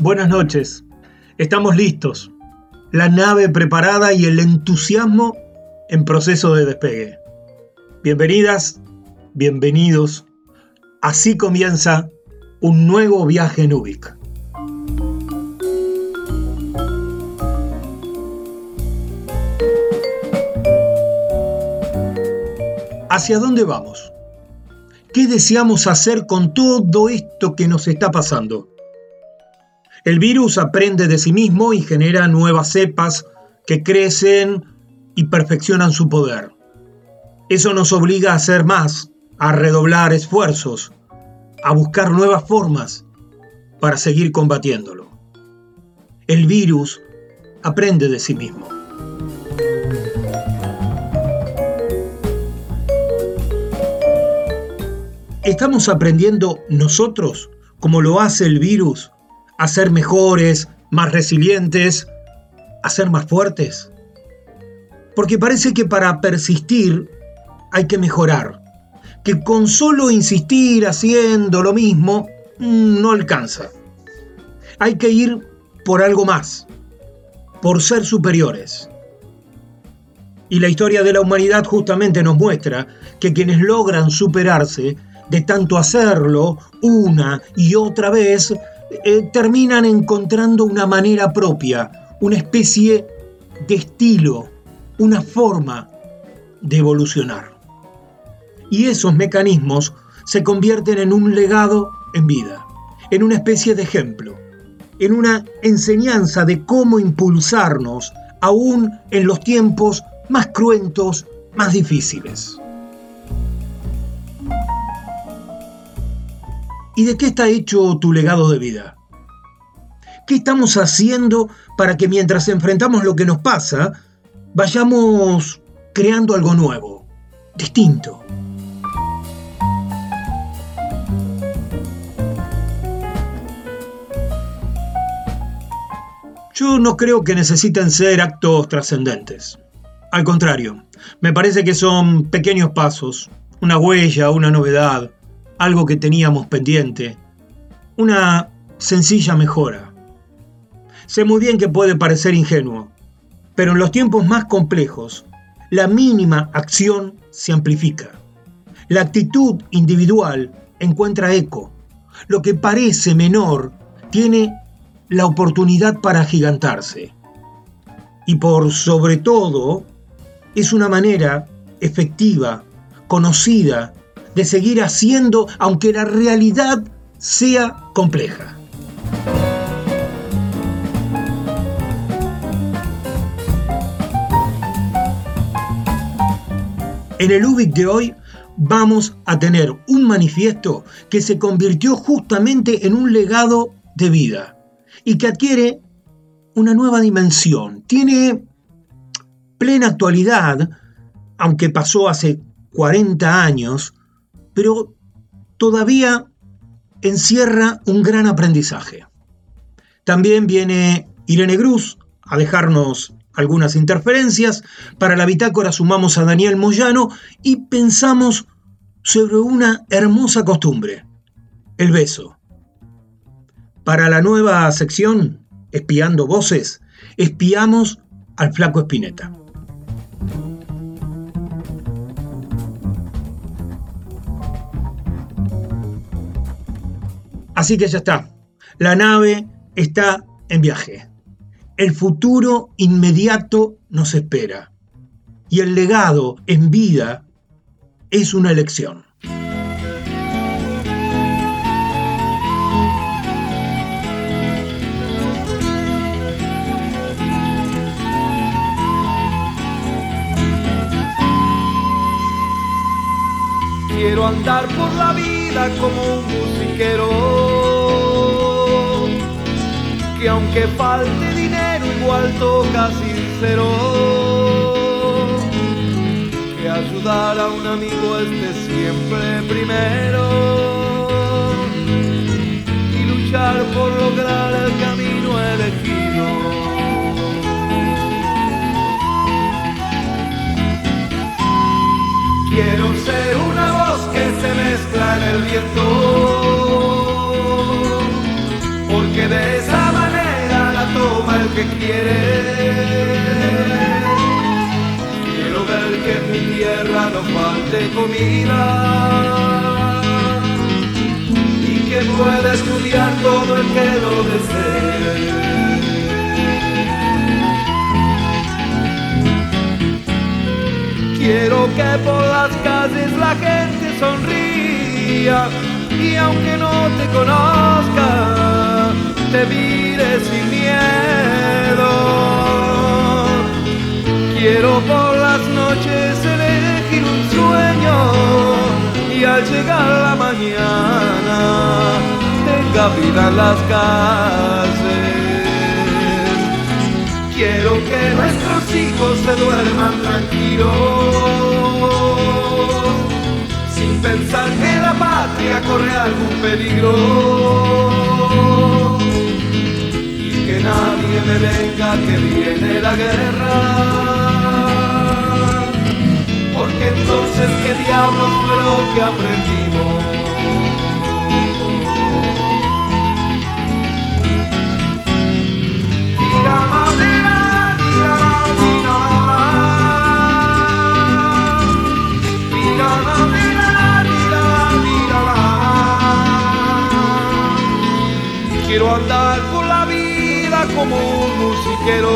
Buenas noches. Estamos listos. La nave preparada y el entusiasmo en proceso de despegue. Bienvenidas, bienvenidos. Así comienza un nuevo viaje en Ubik. ¿Hacia dónde vamos? ¿Qué deseamos hacer con todo esto que nos está pasando? El virus aprende de sí mismo y genera nuevas cepas que crecen y perfeccionan su poder. Eso nos obliga a hacer más, a redoblar esfuerzos, a buscar nuevas formas para seguir combatiéndolo. El virus aprende de sí mismo. ¿Estamos aprendiendo nosotros, como lo hace el virus, a ser mejores, más resilientes, a ser más fuertes? Porque parece que para persistir hay que mejorar, que con solo insistir haciendo lo mismo mm, no alcanza. Hay que ir por algo más, por ser superiores. Y la historia de la humanidad justamente nos muestra que quienes logran superarse de tanto hacerlo una y otra vez, eh, terminan encontrando una manera propia, una especie de estilo, una forma de evolucionar. Y esos mecanismos se convierten en un legado en vida, en una especie de ejemplo, en una enseñanza de cómo impulsarnos aún en los tiempos más cruentos, más difíciles. ¿Y de qué está hecho tu legado de vida? ¿Qué estamos haciendo para que mientras enfrentamos lo que nos pasa, vayamos creando algo nuevo, distinto? Yo no creo que necesiten ser actos trascendentes. Al contrario, me parece que son pequeños pasos, una huella, una novedad, algo que teníamos pendiente, una sencilla mejora. Sé muy bien que puede parecer ingenuo, pero en los tiempos más complejos, la mínima acción se amplifica. La actitud individual encuentra eco. Lo que parece menor tiene la oportunidad para gigantarse. Y por sobre todo, es una manera efectiva, conocida de seguir haciendo aunque la realidad sea compleja. En el UBIC de hoy vamos a tener un manifiesto que se convirtió justamente en un legado de vida y que adquiere una nueva dimensión. Tiene plena actualidad, aunque pasó hace 40 años, pero todavía encierra un gran aprendizaje. También viene Irene Cruz a dejarnos algunas interferencias. Para la bitácora sumamos a Daniel Moyano y pensamos sobre una hermosa costumbre, el beso. Para la nueva sección, Espiando Voces, espiamos al flaco Espineta. Así que ya está. La nave está en viaje. El futuro inmediato nos espera. Y el legado en vida es una elección. Quiero andar por la vida como un musiquero. Que aunque falte dinero, igual toca sincero. Que ayudar a un amigo esté siempre primero. Y luchar por lograr el camino elegido. Toma el que quiere. Quiero ver que en mi tierra no falte comida y que pueda estudiar todo el que lo desee. Quiero que por las calles la gente sonría y aunque no te conozca, te mire sin miedo. Quiero por las noches elegir un sueño y al llegar la mañana tenga vida en las calles. Quiero que nuestros hijos se duerman tranquilos, pensar que la patria corre algún peligro. Y que nadie me venga que viene la guerra. Porque entonces qué diablos fue lo que aprendimos. Quiero andar por la vida como un musiquero,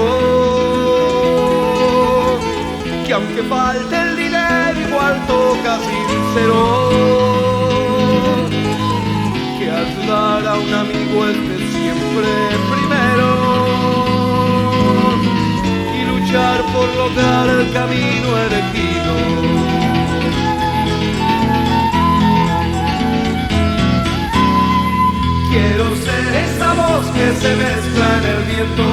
que aunque falte el dinero igual toca sincero, que ayudar a un amigo esté siempre primero. Y luchar por lograr el camino elegido. Se mezcla en el viento,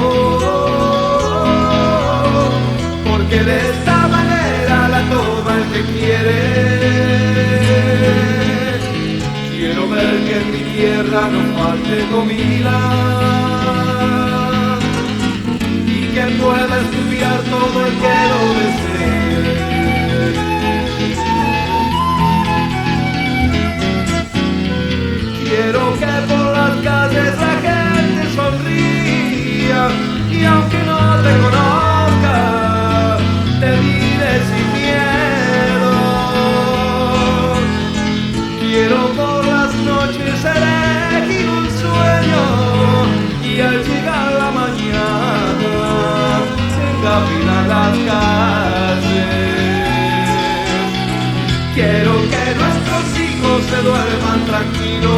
porque de esta manera la toma el que quiere. Quiero ver que en mi tierra no falte comida y que pueda duerman tranquilos,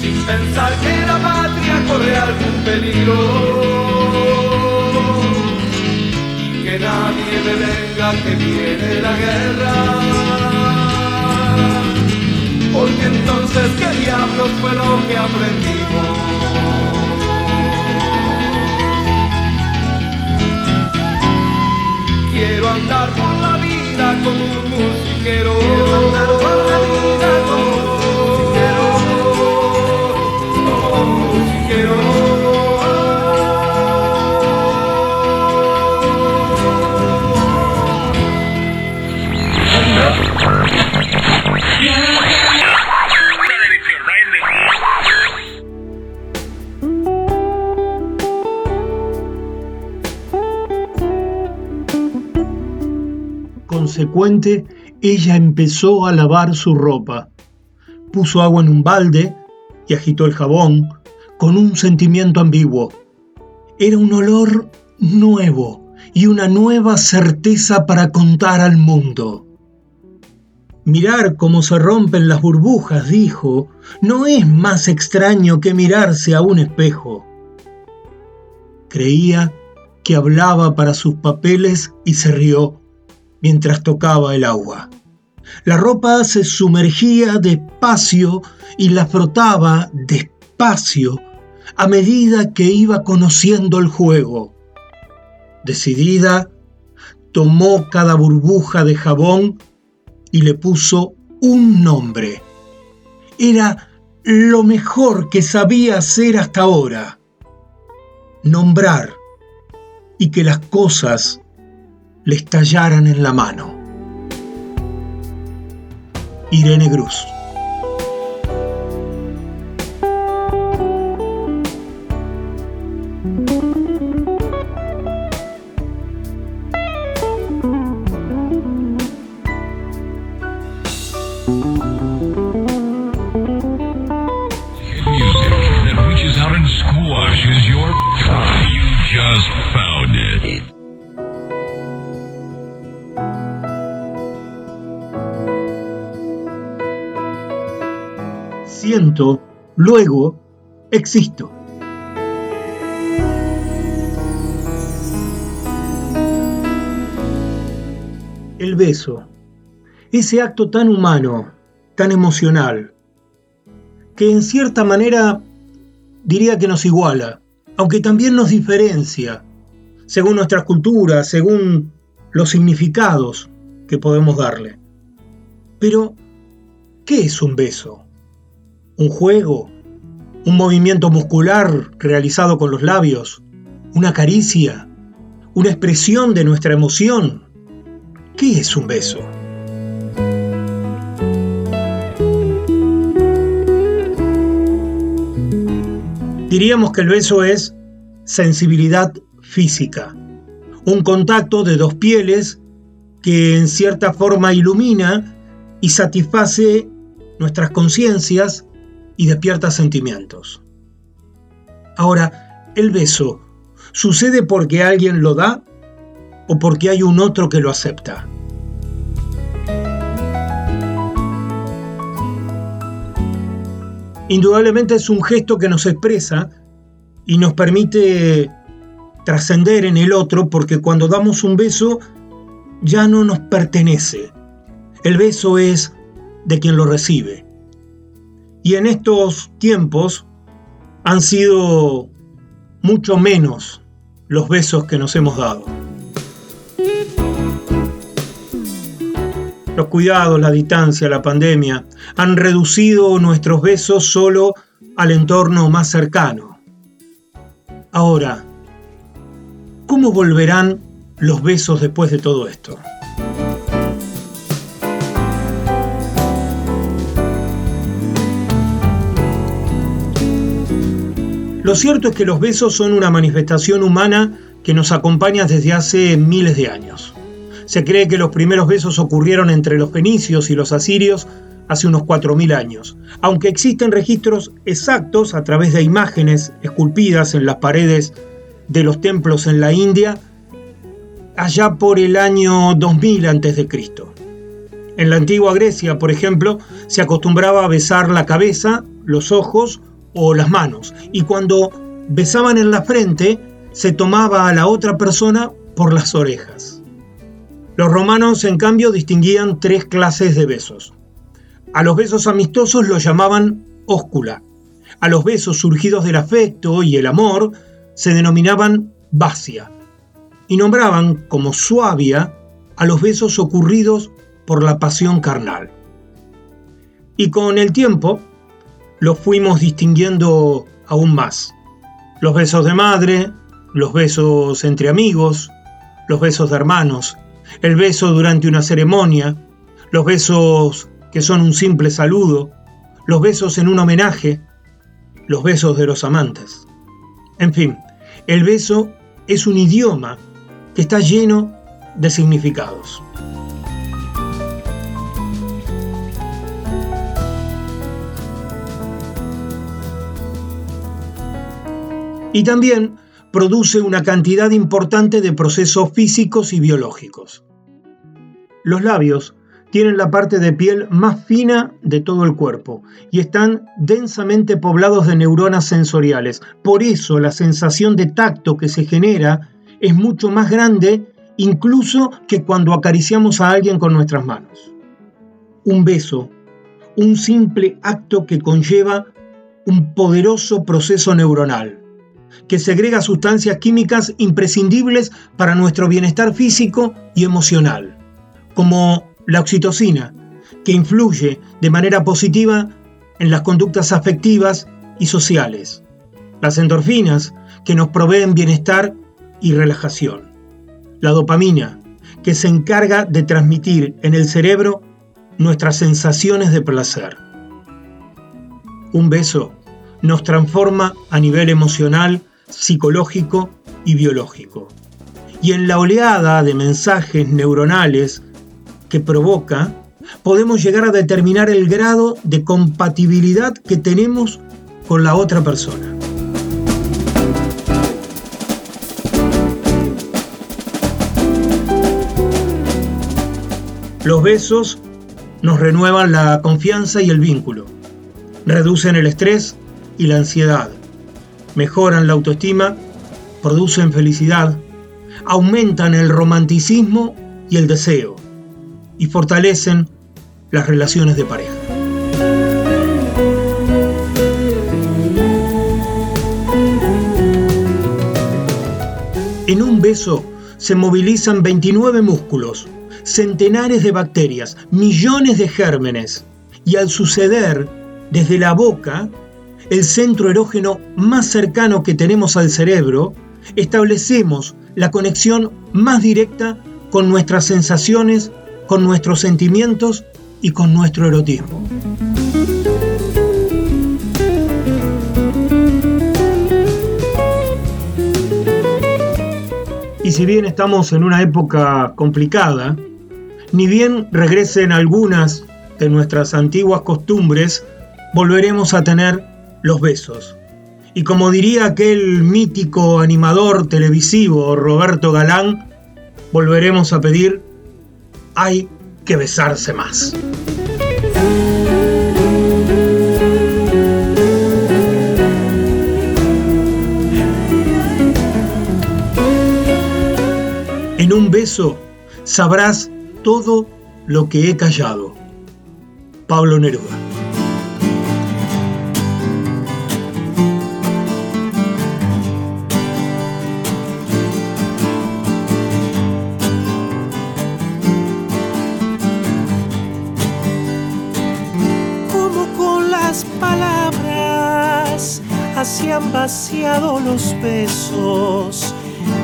sin pensar que peligro. Y que nadie me venga que viene la guerra. Porque entonces, ¿qué diablos fue lo que aprendimos? Quiero andar por la vida como un musiquero. Quiero andar por la vida Consecuente, ella empezó a lavar su ropa, puso agua en un balde y agitó el jabón con un sentimiento ambiguo. Era un olor nuevo y una nueva certeza para contar al mundo. Mirar cómo se rompen las burbujas, dijo, no es más extraño que mirarse a un espejo. Creía que hablaba para sus papeles y se rió mientras tocaba el agua. La ropa se sumergía despacio y la frotaba despacio a medida que iba conociendo el juego. Decidida, tomó cada burbuja de jabón y le puso un nombre. Era lo mejor que sabía hacer hasta ahora. Nombrar y que las cosas le estallaran en la mano. Irene Cruz. Luego existo. El beso, ese acto tan humano, tan emocional, que en cierta manera diría que nos iguala, aunque también nos diferencia, según nuestras culturas, según los significados que podemos darle. Pero, ¿qué es un beso? Un juego, un movimiento muscular realizado con los labios, una caricia, una expresión de nuestra emoción. ¿Qué es un beso? Diríamos que el beso es sensibilidad física, un contacto de dos pieles que en cierta forma ilumina y satisface nuestras conciencias y despierta sentimientos. Ahora, el beso, ¿sucede porque alguien lo da o porque hay un otro que lo acepta? Indudablemente es un gesto que nos expresa y nos permite trascender en el otro porque cuando damos un beso ya no nos pertenece. El beso es de quien lo recibe. Y en estos tiempos han sido mucho menos los besos que nos hemos dado. Los cuidados, la distancia, la pandemia han reducido nuestros besos solo al entorno más cercano. Ahora, ¿cómo volverán los besos después de todo esto? Lo cierto es que los besos son una manifestación humana que nos acompaña desde hace miles de años. Se cree que los primeros besos ocurrieron entre los fenicios y los asirios hace unos 4.000 años, aunque existen registros exactos a través de imágenes esculpidas en las paredes de los templos en la India allá por el año 2000 a.C. En la antigua Grecia, por ejemplo, se acostumbraba a besar la cabeza, los ojos o las manos. Y cuando besaban en la frente, se tomaba a la otra persona por las orejas. Los romanos, en cambio, distinguían tres clases de besos. A los besos amistosos los llamaban óscula. A los besos surgidos del afecto y el amor se denominaban basia. Y nombraban como suavia a los besos ocurridos por la pasión carnal. Y con el tiempo, los fuimos distinguiendo aún más. Los besos de madre, los besos entre amigos, los besos de hermanos, el beso durante una ceremonia, los besos que son un simple saludo, los besos en un homenaje, los besos de los amantes. En fin, el beso es un idioma que está lleno de significados. Y también produce una cantidad importante de procesos físicos y biológicos. Los labios tienen la parte de piel más fina de todo el cuerpo y están densamente poblados de neuronas sensoriales. Por eso la sensación de tacto que se genera es mucho más grande incluso que cuando acariciamos a alguien con nuestras manos. Un beso, un simple acto que conlleva un poderoso proceso neuronal, que segrega sustancias químicas imprescindibles para nuestro bienestar físico y emocional, como la oxitocina, que influye de manera positiva en las conductas afectivas y sociales, las endorfinas, que nos proveen bienestar y relajación, la dopamina, que se encarga de transmitir en el cerebro nuestras sensaciones de placer. Un beso nos transforma a nivel emocional, psicológico y biológico. Y en la oleada de mensajes neuronales que provoca, podemos llegar a determinar el grado de compatibilidad que tenemos con la otra persona. Los besos nos renuevan la confianza y el vínculo, reducen el estrés y la ansiedad, mejoran la autoestima, producen felicidad, aumentan el romanticismo y el deseo y fortalecen las relaciones de pareja. En un beso se movilizan 29 músculos, centenares de bacterias, millones de gérmenes, y al suceder desde la boca, el centro erógeno más cercano que tenemos al cerebro, establecemos la conexión más directa con nuestras sensaciones con nuestros sentimientos y con nuestro erotismo. Y si bien estamos en una época complicada, ni bien regresen algunas de nuestras antiguas costumbres, volveremos a tener los besos. Y como diría aquel mítico animador televisivo Roberto Galán, volveremos a pedir hay que besarse más. En un beso sabrás todo lo que he callado. Pablo Neruda. Los besos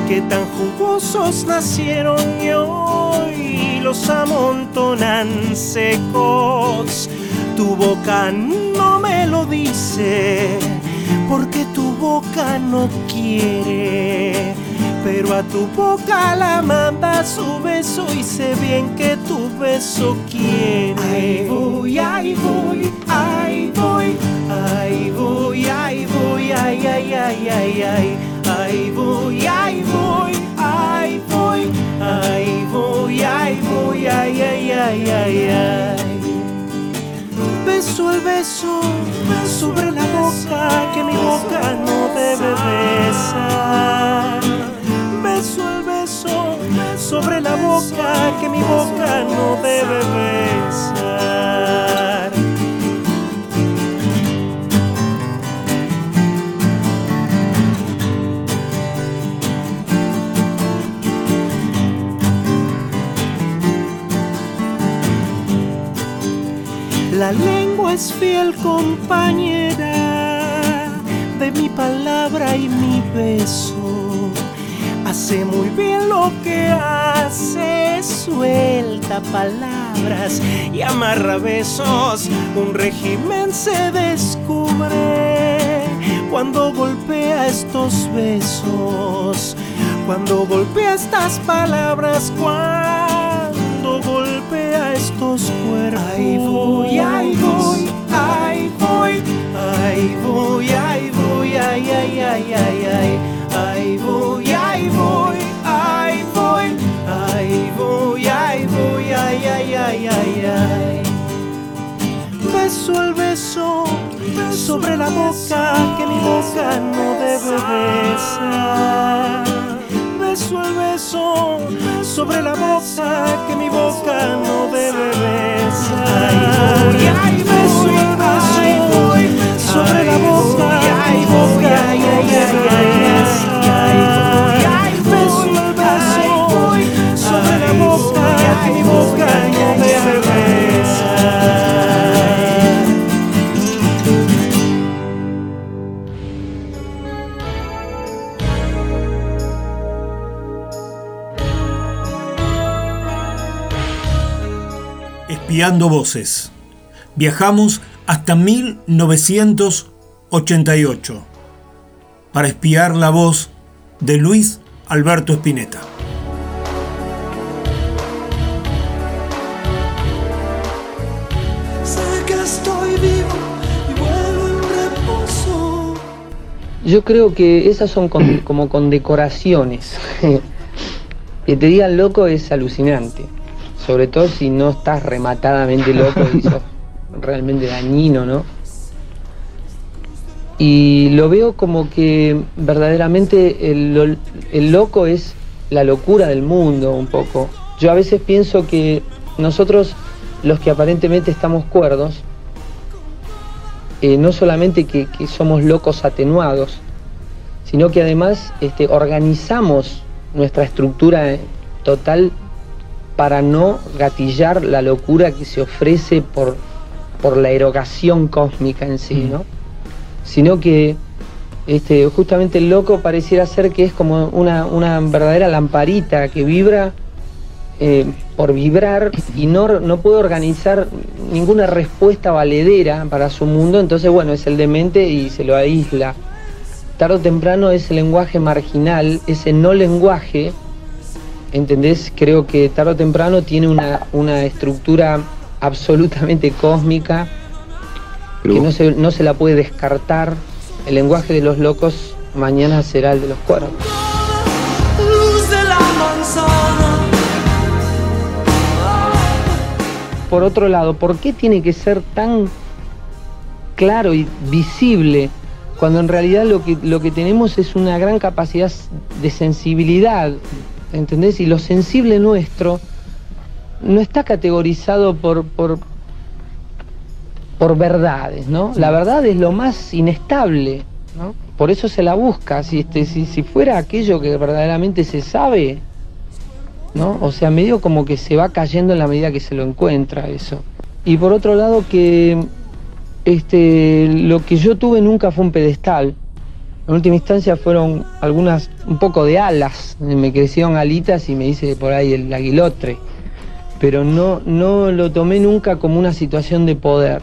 que tan jugosos nacieron y hoy los amontonan secos. Tu boca no me lo dice porque tu boca no quiere. Pero a tu boca la manda su beso y sé bien que tu beso quiere. Ahí voy, ahí voy, ahí voy, ahí voy, ahí voy, ay, ay, ay, ay, ay, ahí voy, ahí voy, ahí voy, ahí voy, ahí voy, ay, ay, ay, ay, ay. Beso el beso sobre la boca que mi boca no debe besar. Beso el beso sobre la boca que mi boca no debe besar. La lengua es fiel compañera de mi palabra y mi beso. Hace muy bien lo que hace, suelta palabras y amarra besos. Un régimen se descubre cuando golpea estos besos, cuando golpea estas palabras, golpea estos cuerpos. Ahí voy, ahí voy, ahí voy, ahí voy, ahí voy, ay, ay, ay, ay, ay, ahí voy, ahí voy, ahí voy, ahí voy, ahí voy, ay, ay, ay, ay, ay. Beso el beso sobre la boca que mi boca no debe besar. Beso el beso sobre la boca que mi boca no debe besar. Beso el beso sobre la boca que mi boca no debe besar. Beso el beso sobre la boca que mi boca no debe besar. Espiando voces. Viajamos hasta 1988 para espiar la voz de Luis Alberto Spinetta. Sé que estoy vivo y vuelo en reposo. Yo creo que esas son con- como condecoraciones. que te digan loco es alucinante. Sobre todo si no estás rematadamente loco y sos realmente dañino, ¿no? Y lo veo como que verdaderamente el, el loco es la locura del mundo un poco. Yo a veces pienso que nosotros, los que aparentemente estamos cuerdos, eh, no solamente que, que somos locos atenuados, sino que además este, organizamos nuestra estructura total para no gatillar la locura que se ofrece por, por la erogación cósmica en sí, ¿no? Sino que este, justamente el loco pareciera ser que es como una, una verdadera lamparita que vibra eh, por vibrar y no, no puede organizar ninguna respuesta valedera para su mundo, entonces bueno, es el demente y se lo aísla. Tarde o temprano ese lenguaje marginal, ese no lenguaje, ¿entendés? Creo que tarde o temprano tiene una, una estructura absolutamente cósmica que no se, no se la puede descartar. El lenguaje de los locos mañana será el de los cuervos. Por otro lado, ¿por qué tiene que ser tan claro y visible cuando en realidad lo que, lo que tenemos es una gran capacidad de sensibilidad? ¿Entendés? Y lo sensible nuestro no está categorizado por, por, por verdades, ¿no? La verdad es lo más inestable, ¿no? Por eso se la busca. Si, este, si, si fuera aquello que verdaderamente se sabe, ¿no? O sea, medio como que se va cayendo en la medida que se lo encuentra eso. Y por otro lado que este lo que yo tuve nunca fue un pedestal. En última instancia fueron algunas un poco de alas, me crecieron alitas y me hice por ahí el aguilotre. Pero no no lo tomé nunca como una situación de poder.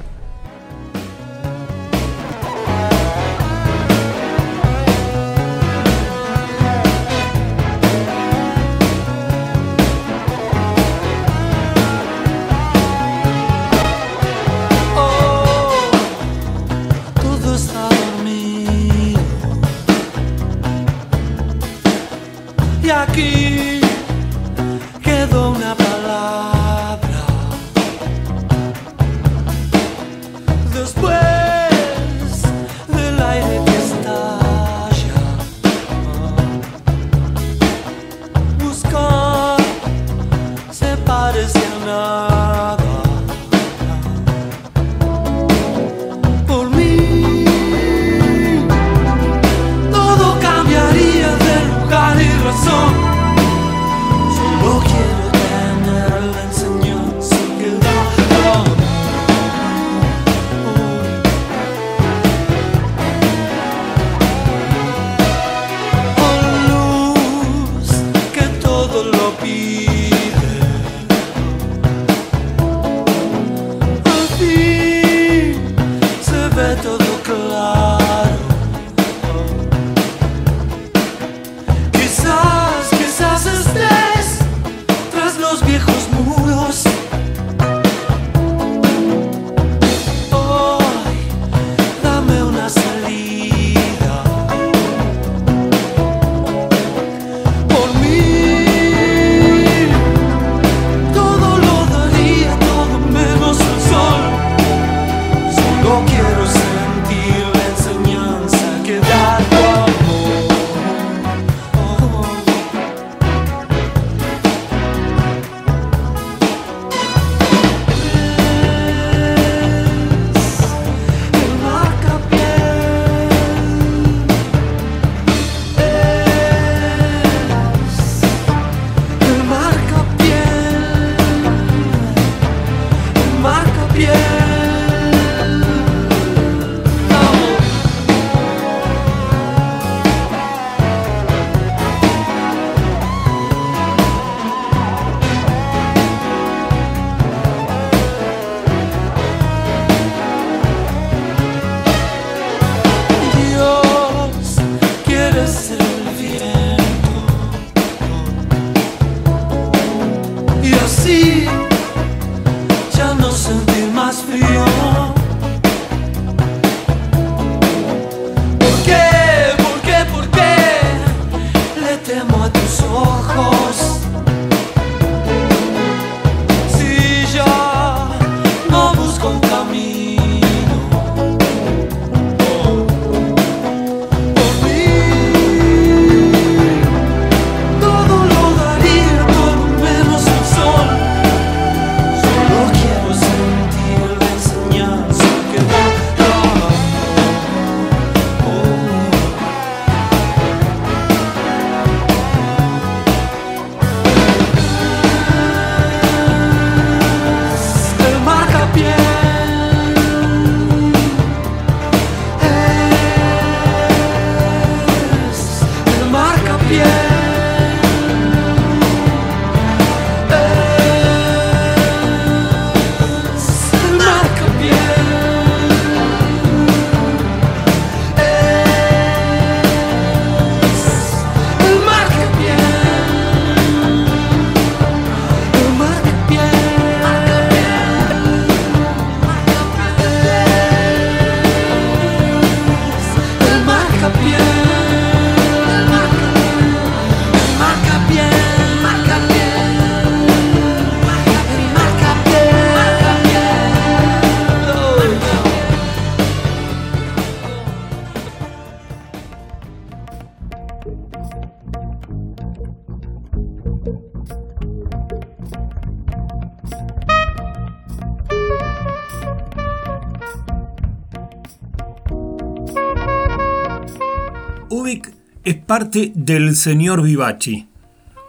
Es parte del señor Vivaci,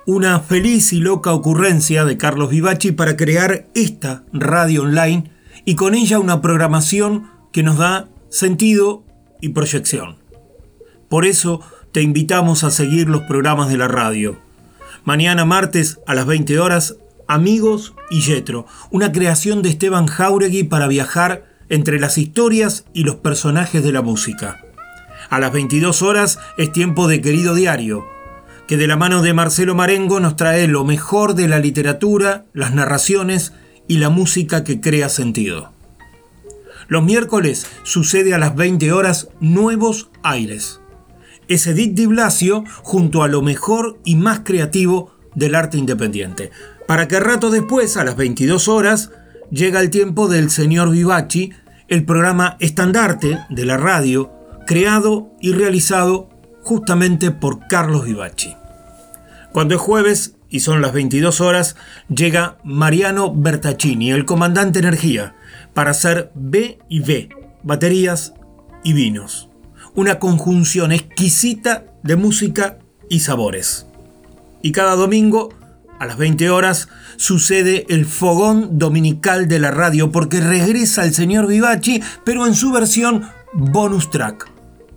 una feliz y loca ocurrencia de Carlos Vivaci para crear esta radio online y con ella una programación que nos da sentido y proyección. Por eso te invitamos a seguir los programas de la radio. Mañana martes a las 20 horas, Amigos y Yetro, una creación de Esteban Jauregui para viajar entre las historias y los personajes de la música. A las 22 horas es tiempo de Querido Diario, que de la mano de Marcelo Marengo nos trae lo mejor de la literatura, las narraciones y la música que crea sentido. Los miércoles sucede a las 20 horas Nuevos Aires. Es Edith Di Blasio junto a lo mejor y más creativo del arte independiente. Para que rato después, a las 22 horas, llega el tiempo del señor Vivaci, el programa estandarte de la radio, creado y realizado justamente por Carlos Vivaci. Cuando es jueves y son las 22 horas, llega Mariano Bertaccini, el comandante energía, para hacer B y B, baterías y vinos. Una conjunción exquisita de música y sabores. Y cada domingo, a las 20 horas, sucede el fogón dominical de la radio porque regresa el señor Vivaci, pero en su versión bonus track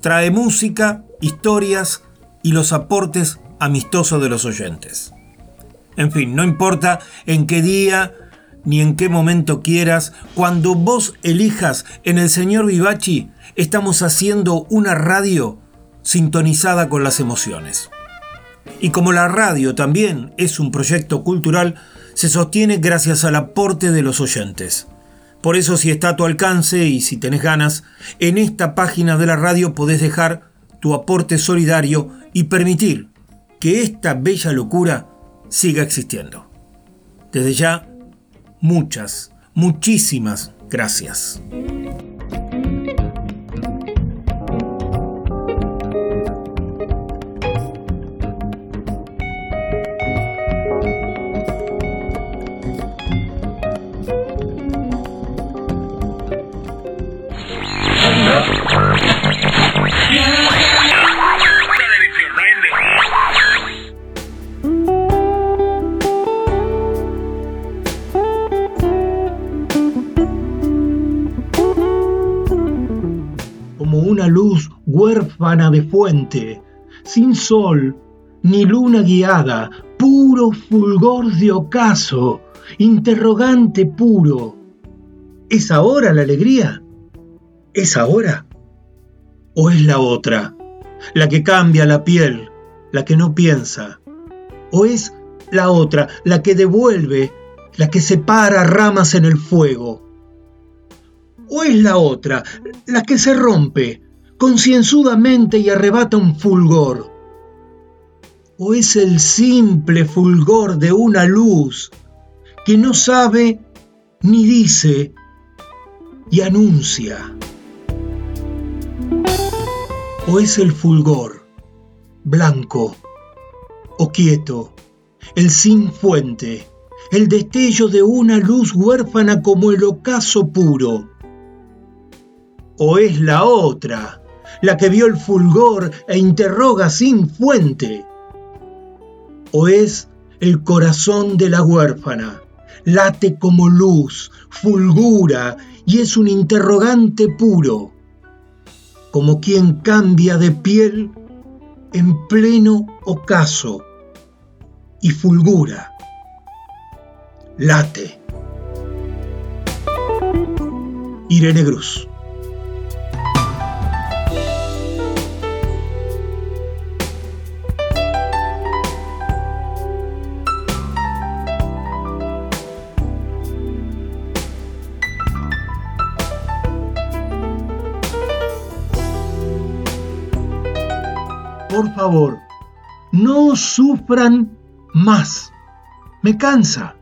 trae música, historias y los aportes amistosos de los oyentes. En fin, no importa en qué día ni en qué momento quieras, cuando vos elijas en el señor Vivachi, estamos haciendo una radio sintonizada con las emociones. Y como la radio también es un proyecto cultural, se sostiene gracias al aporte de los oyentes. Por eso si está a tu alcance y si tenés ganas, en esta página de la radio podés dejar tu aporte solidario y permitir que esta bella locura siga existiendo. Desde ya, muchas, muchísimas gracias. Huérfana de fuente, sin sol ni luna guiada, puro fulgor de ocaso, interrogante puro. ¿Es ahora la alegría? ¿Es ahora? ¿O es la otra, la que cambia la piel, la que no piensa? ¿O es la otra, la que devuelve, la que separa ramas en el fuego? ¿O es la otra, la que se rompe, concienzudamente y arrebata un fulgor? ¿O es el simple fulgor de una luz que no sabe ni dice y anuncia? ¿O es el fulgor blanco o quieto, el sin fuente, el destello de una luz huérfana como el ocaso puro? ¿O es la otra? La que vio el fulgor e interroga sin fuente? ¿O es el corazón de la huérfana? Late como luz, fulgura y es un interrogante puro, como quien cambia de piel en pleno ocaso y fulgura. Late. Irene Cruz. Por favor, no sufran más. Me cansa.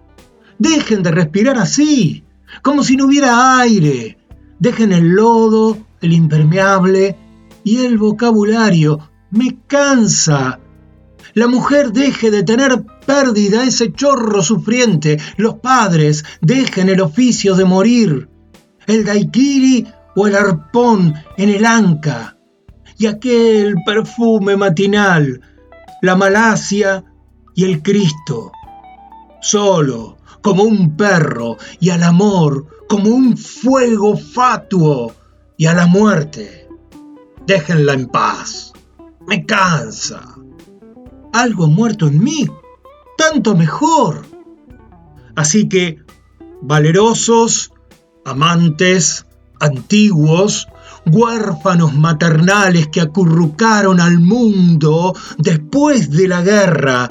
Dejen de respirar así, como si no hubiera aire. Dejen el lodo, el impermeable y el vocabulario. Me cansa. La mujer deje de tener pérdida ese chorro sufriente. Los padres dejen el oficio de morir. El daiquiri o el arpón en el anca. Y aquel perfume matinal. La malasia y el Cristo. Solo, como un perro, y al amor como un fuego fatuo, y a la muerte. Déjenla en paz. Me cansa. Algo muerto en mí. Tanto mejor. Así que, valerosos, amantes, antiguos, huérfanos maternales que acurrucaron al mundo después de la guerra,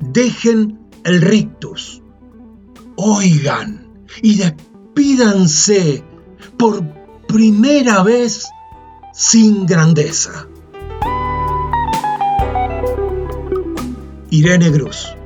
dejen el rictus, oigan y despídanse por primera vez sin grandeza. Irene Cruz.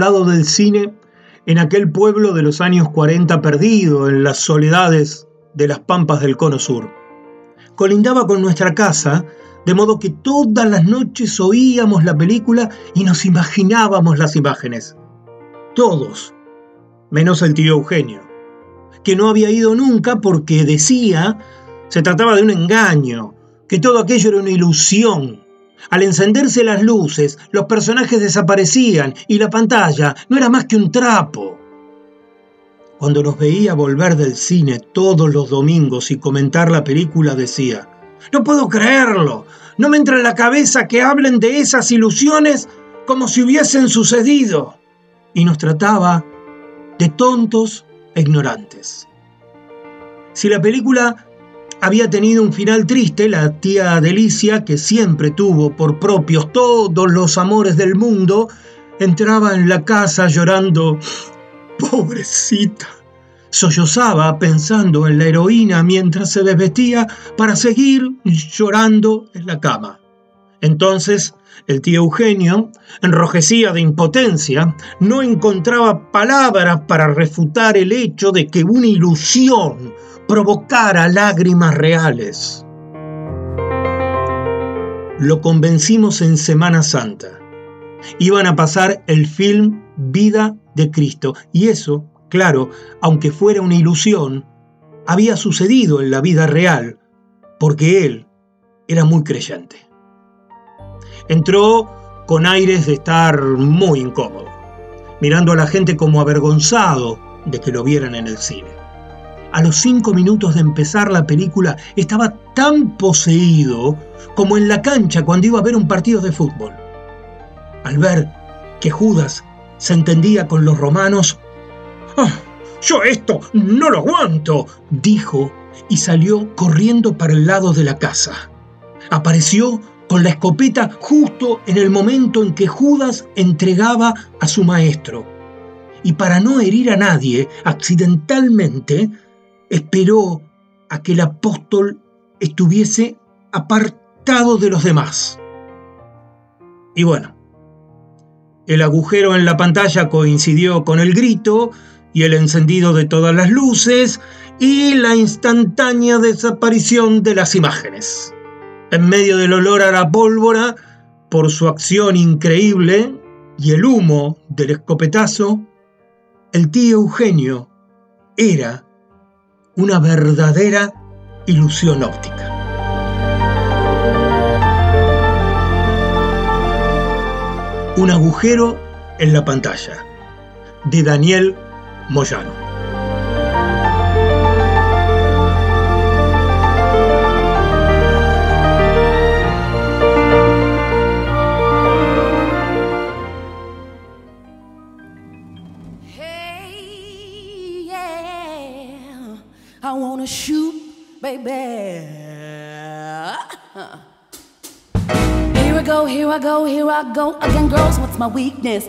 Lado del cine en aquel pueblo de los años 40 perdido en las soledades de las pampas del cono sur. Colindaba con nuestra casa, de modo que todas las noches oíamos la película y nos imaginábamos las imágenes. Todos, menos el tío Eugenio, que no había ido nunca porque decía se trataba de un engaño, que todo aquello era una ilusión, al encenderse las luces, los personajes desaparecían y la pantalla no era más que un trapo. Cuando nos veía volver del cine todos los domingos y comentar la película decía, no puedo creerlo, no me entra en la cabeza que hablen de esas ilusiones como si hubiesen sucedido. Y nos trataba de tontos e ignorantes. Si la película había tenido un final triste la tía Delicia, que siempre tuvo por propios todos los amores del mundo, entraba en la casa llorando, pobrecita. Sollozaba pensando en la heroína mientras se desvestía para seguir llorando en la cama. Entonces, el tío Eugenio, enrojecía de impotencia, no encontraba palabras para refutar el hecho de que una ilusión provocara lágrimas reales. Lo convencimos en Semana Santa. Iban a pasar el film Vida de Cristo. Y eso, claro, aunque fuera una ilusión, había sucedido en la vida real, porque él era muy creyente. Entró con aires de estar muy incómodo, mirando a la gente como avergonzado de que lo vieran en el cine a los cinco minutos de empezar la película, estaba tan poseído como en la cancha cuando iba a ver un partido de fútbol. Al ver que Judas se entendía con los romanos, ¡Ah! yo esto no lo aguanto, dijo y salió corriendo para el lado de la casa. Apareció con la escopeta justo en el momento en que Judas entregaba a su maestro. Y para no herir a nadie accidentalmente, esperó a que el apóstol estuviese apartado de los demás. Y bueno, el agujero en la pantalla coincidió con el grito y el encendido de todas las luces y la instantánea desaparición de las imágenes. En medio del olor a la pólvora, por su acción increíble y el humo del escopetazo, el tío Eugenio era una verdadera ilusión óptica. Un agujero en la pantalla de Daniel Moyano. I wanna shoot, baby. Here I go, here I go, here I go again, girls. What's my weakness?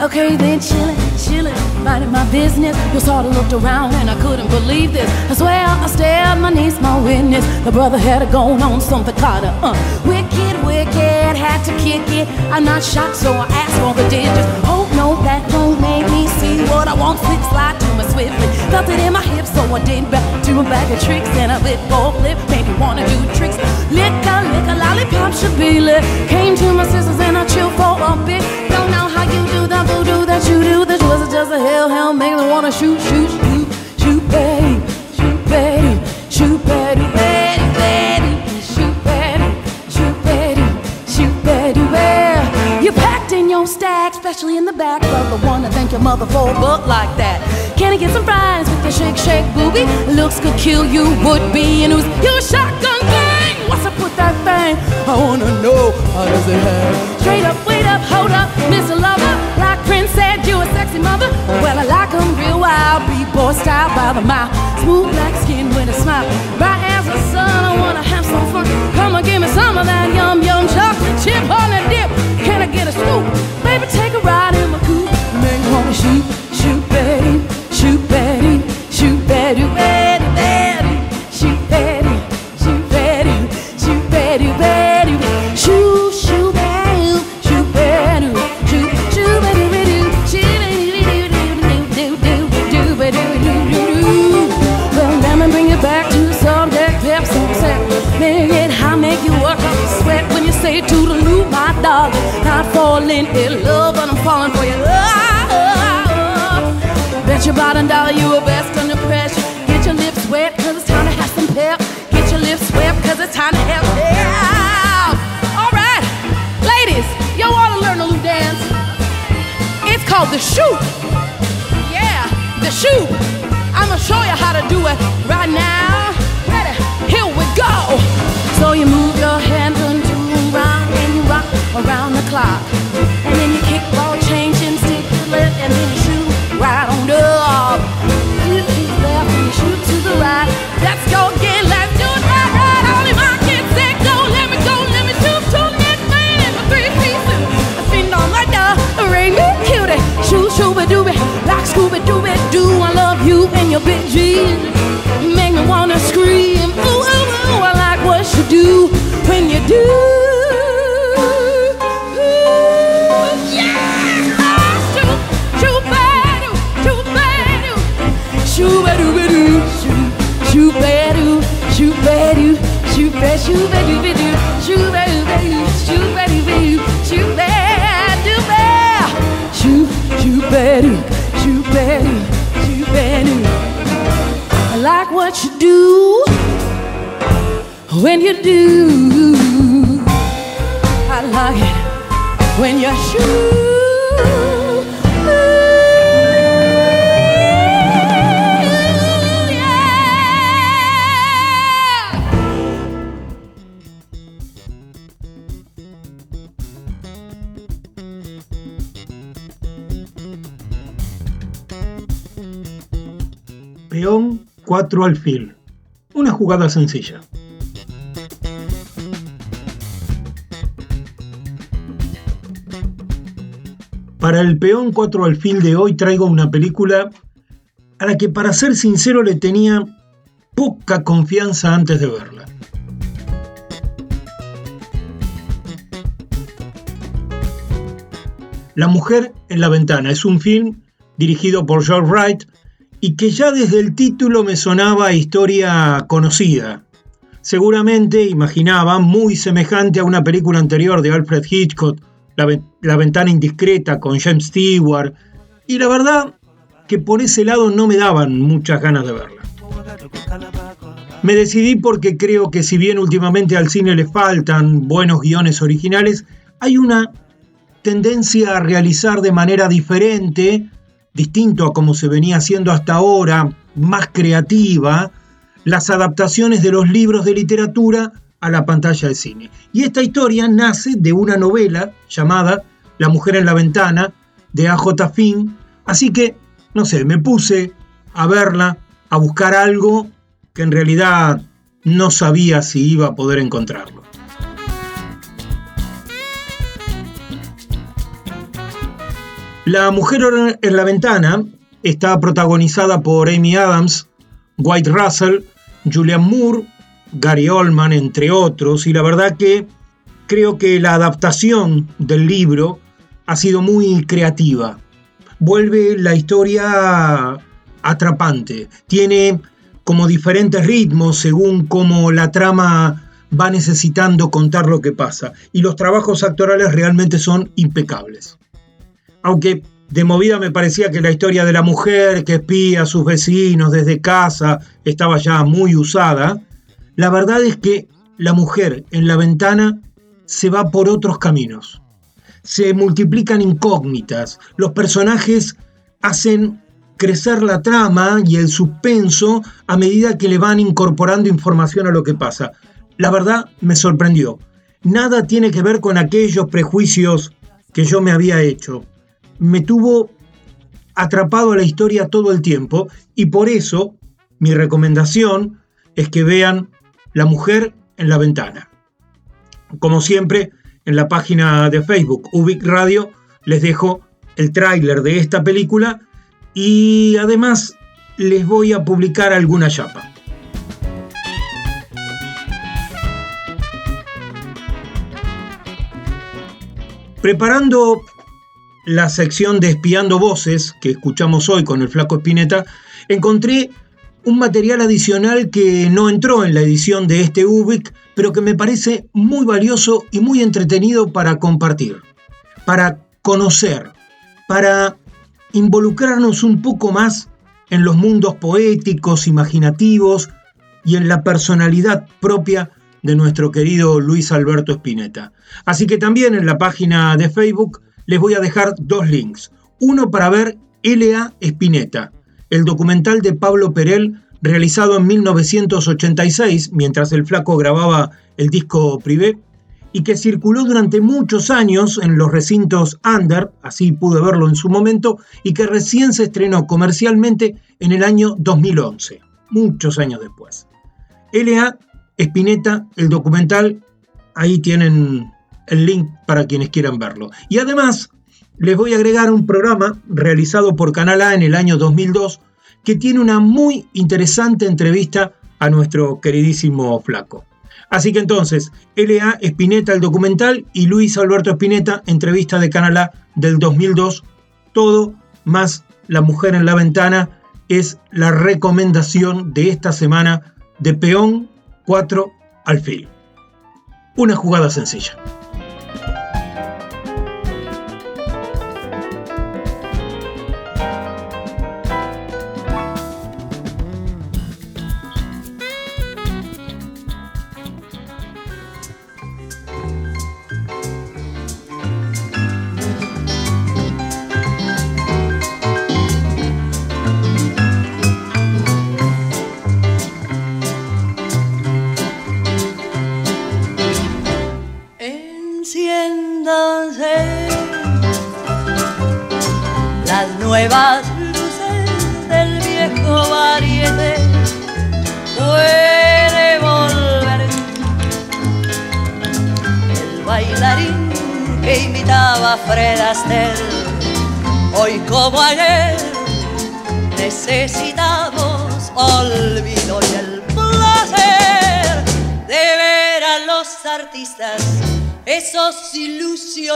Okay, then chillin', chillin', minding my business. You sort of looked around and I couldn't believe this. I swear I stared, my niece, my witness. The brother had a going on something kind of uh, wicked, wicked. Had to kick it. I'm not shocked, so I asked for the digits. Oh no, that don't make me see what I want. Slip slide to my swiftly. Felt it in my hips, so I did back to a bag of tricks and a bit for flip. Me wanna do tricks. Lick a lick a lollipop should be lit. Came to my sisters and I chill for a bit. Don't know how you do the voodoo that you do. This was just a hell, hell, make me wanna shoot, shoot, shoot, shoot, baby, shoot, baby, shoot, baby, especially in the back. Brother, wanna thank your mother for a like that. Can I get some fries with your shake, shake, booby? Looks could kill you, would be, and who's you a shotgun gang? What's up with that thing? I wanna know how does it hang? Straight up, wait up, hold up, miss a Lover. Like Prince said, you a sexy mother. Well, I like 'em real wild, B-boy style by the mouth. Smooth black skin with a smile. Sun, Come and give me some of that yum yum chocolate chip on the dip. Can I get a scoop? Baby, take a ride in my coupe. Make me wanna shoot, shoot, baby, shoot, baby, shoot, baby, dog. Not falling in love, but I'm falling for you. Bet your bottom dollar you were best under pressure. Get your lips wet, cause it's time to have some pep. Get your lips wet, cause it's time to have pep. Alright, ladies, y'all wanna learn a new dance? It's called the shoot. Yeah, the shoot. I'ma show you how to do it right now. Around the clock. And then you kick ball, change and stick your left and then you shoot right on up. You shoot left and you shoot to the right. Let's go again, let's do it right, right. Only my kids say go, let me go, let me shoot to next man in my three pieces. I sing on my dog, ring me cutie. Shoot, shooby dooby, like Scooby Dooby Doo. I love you and your big. You make me wanna scream. Ooh, ooh, ooh, I like what you do when you do. When you do. I like it when you shoot. Peón 4 alfil. Jugada sencilla. Para el peón 4 alfil de hoy traigo una película a la que para ser sincero le tenía poca confianza antes de verla. La mujer en la ventana es un film dirigido por George Wright y que ya desde el título me sonaba historia conocida. Seguramente imaginaba muy semejante a una película anterior de Alfred Hitchcock, La, La ventana indiscreta con James Stewart, y la verdad que por ese lado no me daban muchas ganas de verla. Me decidí porque creo que si bien últimamente al cine le faltan buenos guiones originales, hay una tendencia a realizar de manera diferente, distinto a como se venía haciendo hasta ahora, más creativa, las adaptaciones de los libros de literatura a la pantalla de cine. Y esta historia nace de una novela llamada La mujer en la ventana de AJ Finn, así que, no sé, me puse a verla, a buscar algo que en realidad no sabía si iba a poder encontrarlo. La mujer en la ventana está protagonizada por Amy Adams, White Russell, Julian Moore, Gary Oldman, entre otros, y la verdad que creo que la adaptación del libro ha sido muy creativa. Vuelve la historia atrapante, tiene como diferentes ritmos según cómo la trama va necesitando contar lo que pasa, y los trabajos actorales realmente son impecables. Aunque de movida me parecía que la historia de la mujer que espía a sus vecinos desde casa estaba ya muy usada, la verdad es que la mujer en la ventana se va por otros caminos. Se multiplican incógnitas, los personajes hacen crecer la trama y el suspenso a medida que le van incorporando información a lo que pasa. La verdad me sorprendió. Nada tiene que ver con aquellos prejuicios que yo me había hecho. Me tuvo atrapado a la historia todo el tiempo y por eso mi recomendación es que vean La mujer en la ventana. Como siempre, en la página de Facebook Ubic Radio les dejo el tráiler de esta película y además les voy a publicar alguna chapa. Preparando la sección de Espiando Voces que escuchamos hoy con el Flaco Espineta, encontré un material adicional que no entró en la edición de este UBIC, pero que me parece muy valioso y muy entretenido para compartir, para conocer, para involucrarnos un poco más en los mundos poéticos, imaginativos y en la personalidad propia de nuestro querido Luis Alberto Spinetta. Así que también en la página de Facebook les voy a dejar dos links. Uno para ver L.A. Spinetta, el documental de Pablo Perel realizado en 1986 mientras el flaco grababa el disco Privé y que circuló durante muchos años en los recintos under, así pude verlo en su momento, y que recién se estrenó comercialmente en el año 2011, muchos años después. LA Espineta, el documental, ahí tienen el link para quienes quieran verlo. Y además, les voy a agregar un programa realizado por Canal A en el año 2002 que tiene una muy interesante entrevista a nuestro queridísimo flaco. Así que entonces, L.A. Espineta, el documental, y Luis Alberto Espineta, entrevista de Canal del 2002. Todo más La mujer en la ventana es la recomendación de esta semana de Peón 4 Alfil. Una jugada sencilla.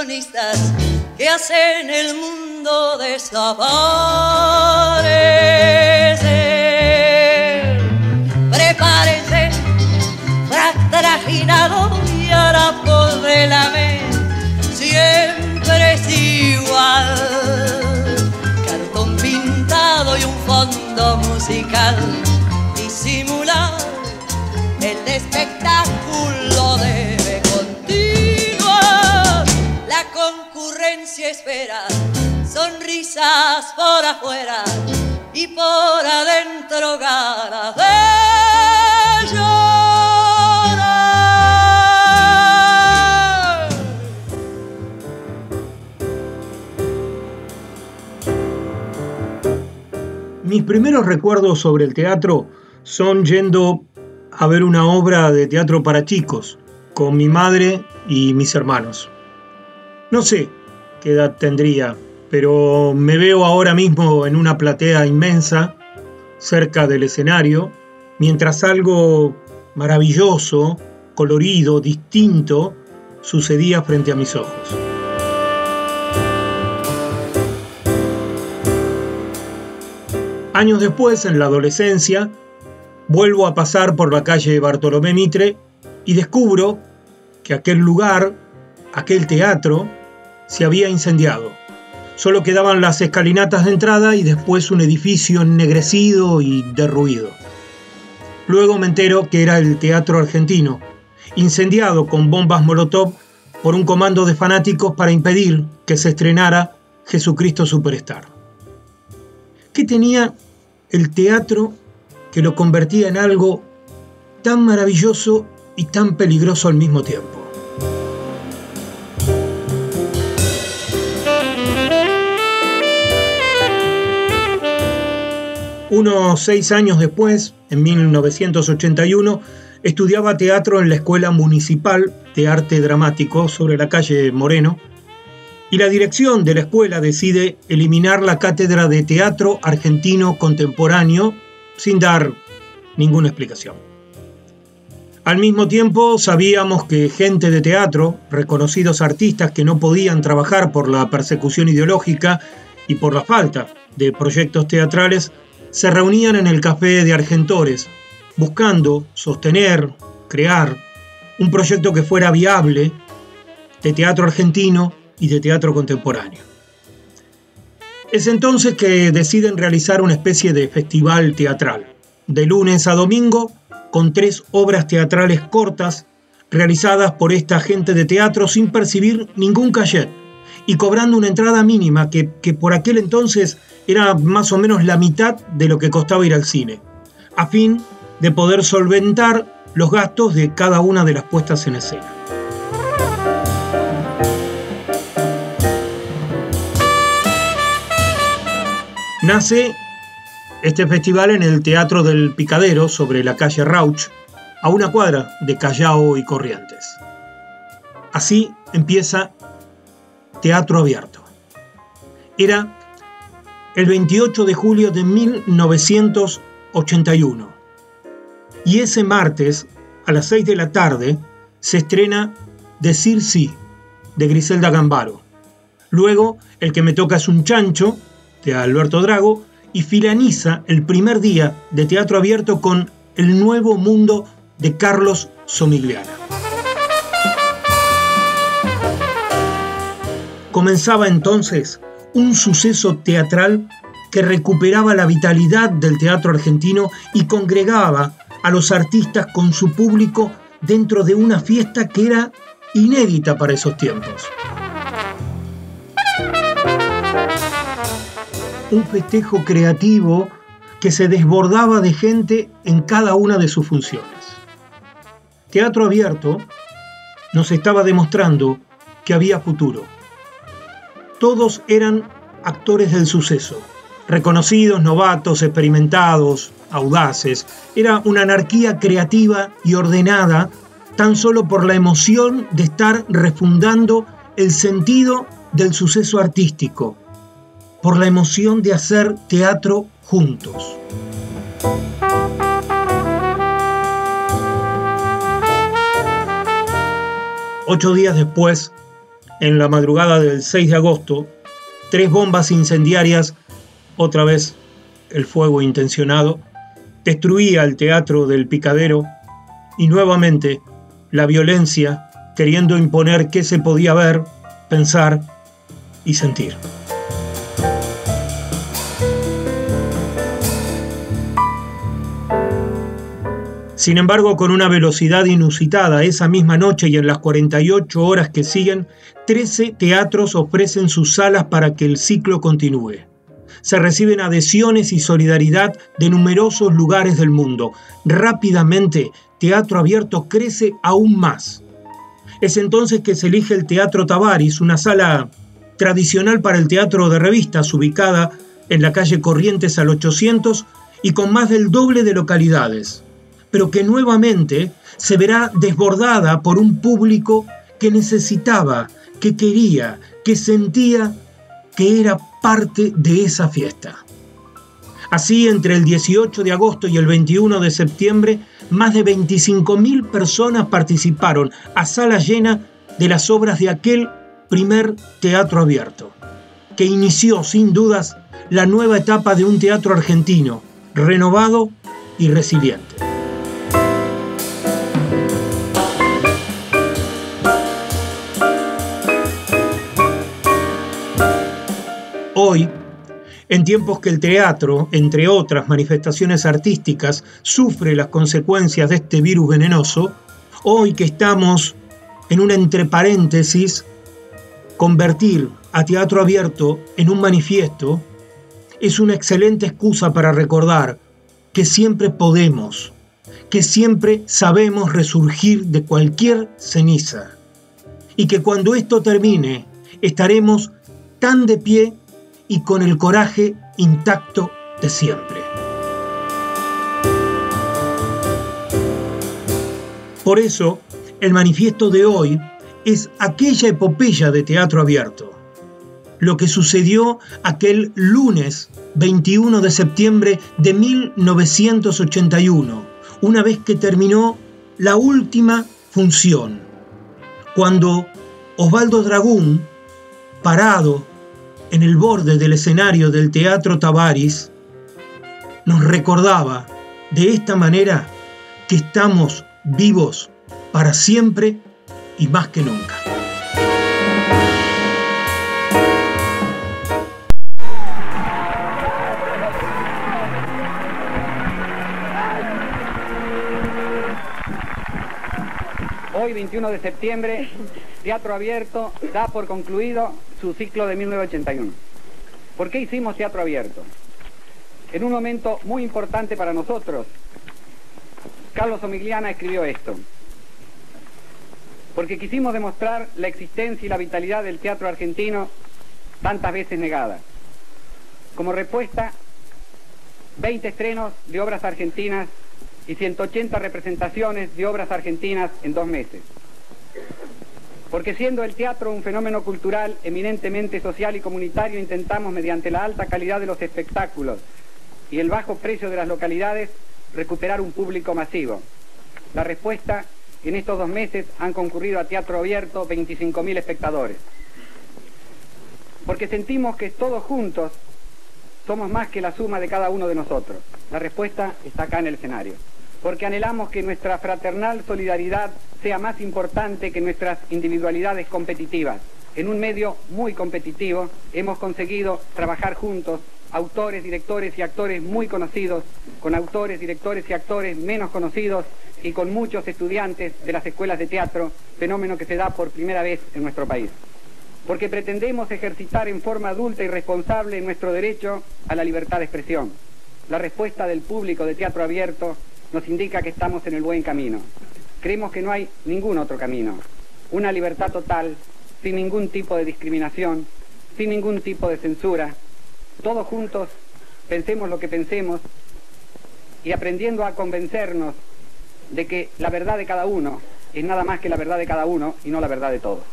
Ilusionistas que hacen el mundo desaparecer. Sonrisas por afuera y por adentro ganas de llorar. Mis primeros recuerdos sobre el teatro son yendo a ver una obra de teatro para chicos con mi madre y mis hermanos. No sé qué edad tendría, pero me veo ahora mismo en una platea inmensa, cerca del escenario, mientras algo maravilloso, colorido, distinto, sucedía frente a mis ojos. Años después, en la adolescencia, vuelvo a pasar por la calle Bartolomé Mitre y descubro que aquel lugar, aquel teatro, se había incendiado. Solo quedaban las escalinatas de entrada y después un edificio ennegrecido y derruido. Luego me entero que era el Teatro Argentino, incendiado con bombas Molotov por un comando de fanáticos para impedir que se estrenara Jesucristo Superstar. ¿Qué tenía el teatro que lo convertía en algo tan maravilloso y tan peligroso al mismo tiempo? Unos seis años después, en 1981, estudiaba teatro en la Escuela Municipal de Arte Dramático sobre la calle Moreno, y la dirección de la escuela decide eliminar la cátedra de teatro argentino contemporáneo sin dar ninguna explicación. Al mismo tiempo sabíamos que gente de teatro, reconocidos artistas que no podían trabajar por la persecución ideológica y por la falta de proyectos teatrales, se reunían en el café de Argentores, buscando sostener, crear un proyecto que fuera viable de teatro argentino y de teatro contemporáneo. Es entonces que deciden realizar una especie de festival teatral, de lunes a domingo, con tres obras teatrales cortas realizadas por esta gente de teatro sin percibir ningún cachet y cobrando una entrada mínima que, que por aquel entonces era más o menos la mitad de lo que costaba ir al cine, a fin de poder solventar los gastos de cada una de las puestas en escena. Nace este festival en el Teatro del Picadero sobre la calle Rauch, a una cuadra de Callao y Corrientes. Así empieza Teatro Abierto. Era el 28 de julio de 1981. Y ese martes, a las 6 de la tarde, se estrena Decir Sí, de Griselda Gambaro. Luego, El que me toca es un chancho, de Alberto Drago, y filaniza el primer día de teatro abierto con El Nuevo Mundo de Carlos Somigliana. Comenzaba entonces un suceso teatral que recuperaba la vitalidad del teatro argentino y congregaba a los artistas con su público dentro de una fiesta que era inédita para esos tiempos. Un festejo creativo que se desbordaba de gente en cada una de sus funciones. Teatro Abierto nos estaba demostrando que había futuro todos eran actores del suceso, reconocidos, novatos, experimentados, audaces. Era una anarquía creativa y ordenada tan solo por la emoción de estar refundando el sentido del suceso artístico, por la emoción de hacer teatro juntos. Ocho días después, en la madrugada del 6 de agosto, tres bombas incendiarias, otra vez el fuego intencionado, destruía el teatro del picadero y nuevamente la violencia queriendo imponer qué se podía ver, pensar y sentir. Sin embargo, con una velocidad inusitada, esa misma noche y en las 48 horas que siguen, 13 teatros ofrecen sus salas para que el ciclo continúe. Se reciben adhesiones y solidaridad de numerosos lugares del mundo. Rápidamente, Teatro Abierto crece aún más. Es entonces que se elige el Teatro Tavaris, una sala tradicional para el teatro de revistas ubicada en la calle Corrientes al 800 y con más del doble de localidades pero que nuevamente se verá desbordada por un público que necesitaba, que quería, que sentía que era parte de esa fiesta. Así, entre el 18 de agosto y el 21 de septiembre, más de 25.000 personas participaron a sala llena de las obras de aquel primer teatro abierto, que inició sin dudas la nueva etapa de un teatro argentino, renovado y resiliente. Hoy, en tiempos que el teatro, entre otras manifestaciones artísticas, sufre las consecuencias de este virus venenoso, hoy que estamos en un entre paréntesis, convertir a teatro abierto en un manifiesto es una excelente excusa para recordar que siempre podemos, que siempre sabemos resurgir de cualquier ceniza y que cuando esto termine estaremos tan de pie y con el coraje intacto de siempre. Por eso, el manifiesto de hoy es aquella epopeya de teatro abierto. Lo que sucedió aquel lunes 21 de septiembre de 1981, una vez que terminó la última función, cuando Osvaldo Dragún, parado en el borde del escenario del Teatro Tavares, nos recordaba de esta manera que estamos vivos para siempre y más que nunca. 21 de septiembre, Teatro Abierto da por concluido su ciclo de 1981. ¿Por qué hicimos Teatro Abierto? En un momento muy importante para nosotros, Carlos Omigliana escribió esto. Porque quisimos demostrar la existencia y la vitalidad del teatro argentino tantas veces negada. Como respuesta, 20 estrenos de obras argentinas y 180 representaciones de obras argentinas en dos meses. Porque siendo el teatro un fenómeno cultural eminentemente social y comunitario, intentamos mediante la alta calidad de los espectáculos y el bajo precio de las localidades recuperar un público masivo. La respuesta, en estos dos meses han concurrido a teatro abierto 25.000 espectadores. Porque sentimos que todos juntos somos más que la suma de cada uno de nosotros. La respuesta está acá en el escenario porque anhelamos que nuestra fraternal solidaridad sea más importante que nuestras individualidades competitivas. En un medio muy competitivo hemos conseguido trabajar juntos autores, directores y actores muy conocidos, con autores, directores y actores menos conocidos y con muchos estudiantes de las escuelas de teatro, fenómeno que se da por primera vez en nuestro país. Porque pretendemos ejercitar en forma adulta y responsable nuestro derecho a la libertad de expresión. La respuesta del público de teatro abierto nos indica que estamos en el buen camino. Creemos que no hay ningún otro camino. Una libertad total, sin ningún tipo de discriminación, sin ningún tipo de censura. Todos juntos pensemos lo que pensemos y aprendiendo a convencernos de que la verdad de cada uno es nada más que la verdad de cada uno y no la verdad de todos.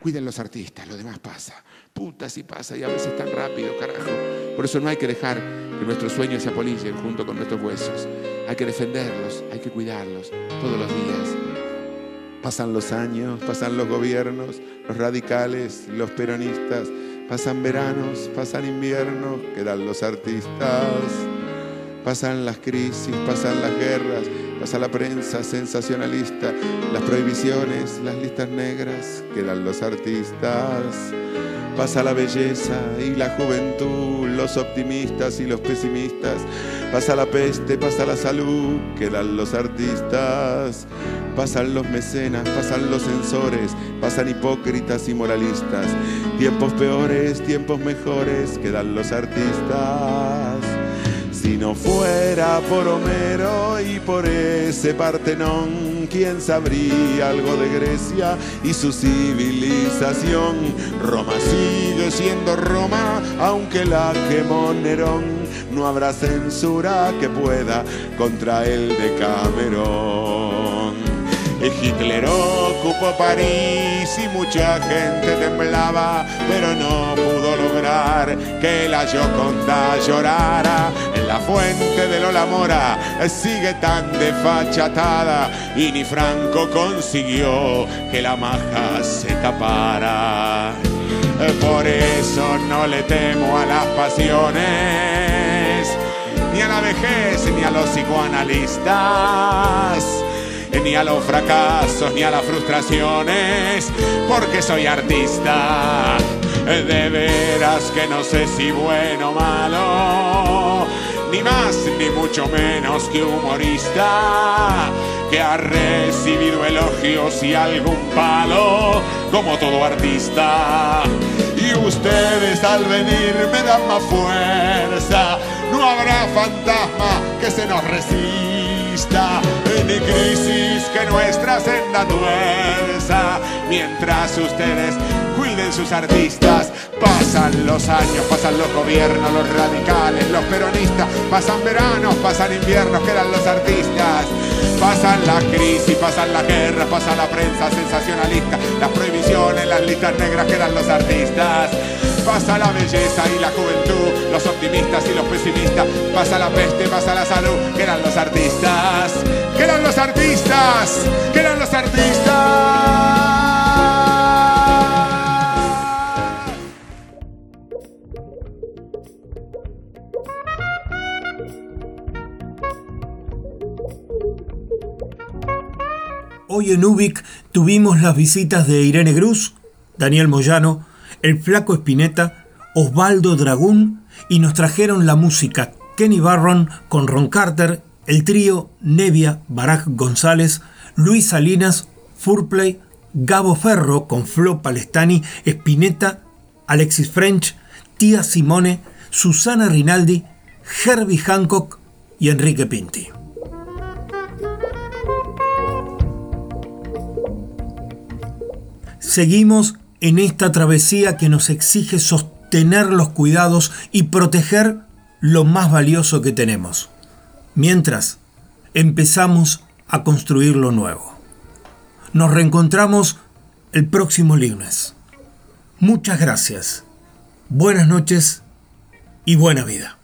Cuiden los artistas, lo demás pasa. Puta si pasa y a veces tan rápido, carajo. Por eso no hay que dejar que nuestros sueños se apolicen junto con nuestros huesos. Hay que defenderlos, hay que cuidarlos todos los días. Pasan los años, pasan los gobiernos, los radicales, los peronistas, pasan veranos, pasan inviernos, quedan los artistas. Pasan las crisis, pasan las guerras, pasa la prensa sensacionalista, las prohibiciones, las listas negras, quedan los artistas. Pasa la belleza y la juventud, los optimistas y los pesimistas. Pasa la peste, pasa la salud, quedan los artistas. Pasan los mecenas, pasan los censores, pasan hipócritas y moralistas. Tiempos peores, tiempos mejores, quedan los artistas. Si no fuera por Homero y por ese Partenón, ¿quién sabría algo de Grecia y su civilización? Roma sigue siendo Roma, aunque la quemó Nerón. No habrá censura que pueda contra el de Camerón. Hitler ocupó París y mucha gente temblaba, pero no pudo lograr que la Gioconda llorara. La fuente de Lola Mora sigue tan desfachatada y ni Franco consiguió que la maja se tapara. Por eso no le temo a las pasiones, ni a la vejez, ni a los psicoanalistas ni a los fracasos, ni a las frustraciones, porque soy artista. De veras que no sé si bueno o malo, ni más ni mucho menos que humorista, que ha recibido elogios y algún palo, como todo artista. Y ustedes al venir me dan más fuerza, no habrá fantasma que se nos resista ni crisis que nuestra senda tuerza. Mientras ustedes cuiden sus artistas, pasan los años, pasan los gobiernos, los radicales, los peronistas, pasan veranos, pasan inviernos, quedan los artistas. Pasan la crisis, pasan la guerra, pasa la prensa sensacionalista, las prohibiciones, las listas negras quedan los artistas. Pasa la belleza y la juventud, los optimistas y los pesimistas. Pasa la peste, pasa la salud, quedan los artistas. Quedan los artistas, quedan los artistas. Hoy en Ubik tuvimos las visitas de Irene Gruz, Daniel Moyano, el Flaco Espineta, Osvaldo Dragún y nos trajeron la música Kenny Barron con Ron Carter, el trío Nevia, Baraj González, Luis Salinas, Furplay, Gabo Ferro con Flo Palestani, Espineta, Alexis French, Tía Simone, Susana Rinaldi, Herbie Hancock y Enrique Pinti. Seguimos en esta travesía que nos exige sostener los cuidados y proteger lo más valioso que tenemos. Mientras empezamos a construir lo nuevo. Nos reencontramos el próximo lunes. Muchas gracias. Buenas noches y buena vida.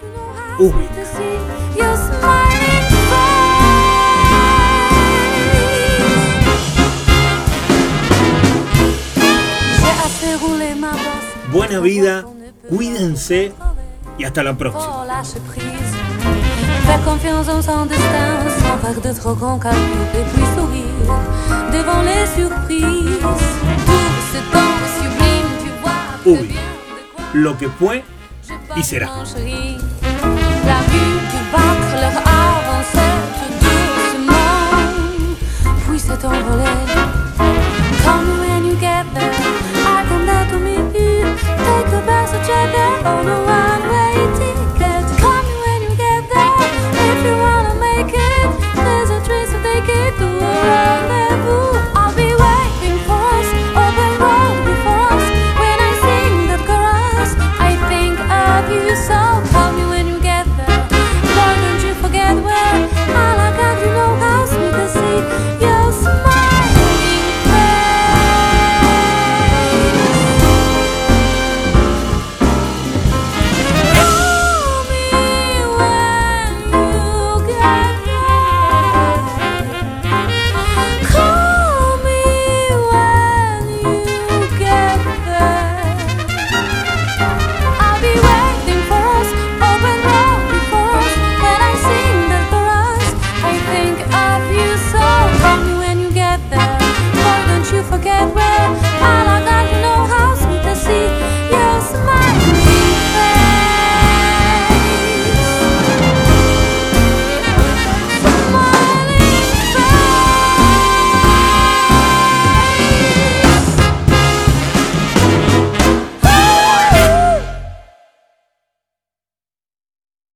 Ubik. Buena vida, cuídense y hasta la próxima. Faire confiance en son destin sans faire de trop et puis. Ubi, lo que fue y será. battre leur avancette doucement, puis s'est envolée. Come when you get there, I come that to me, take the oh best of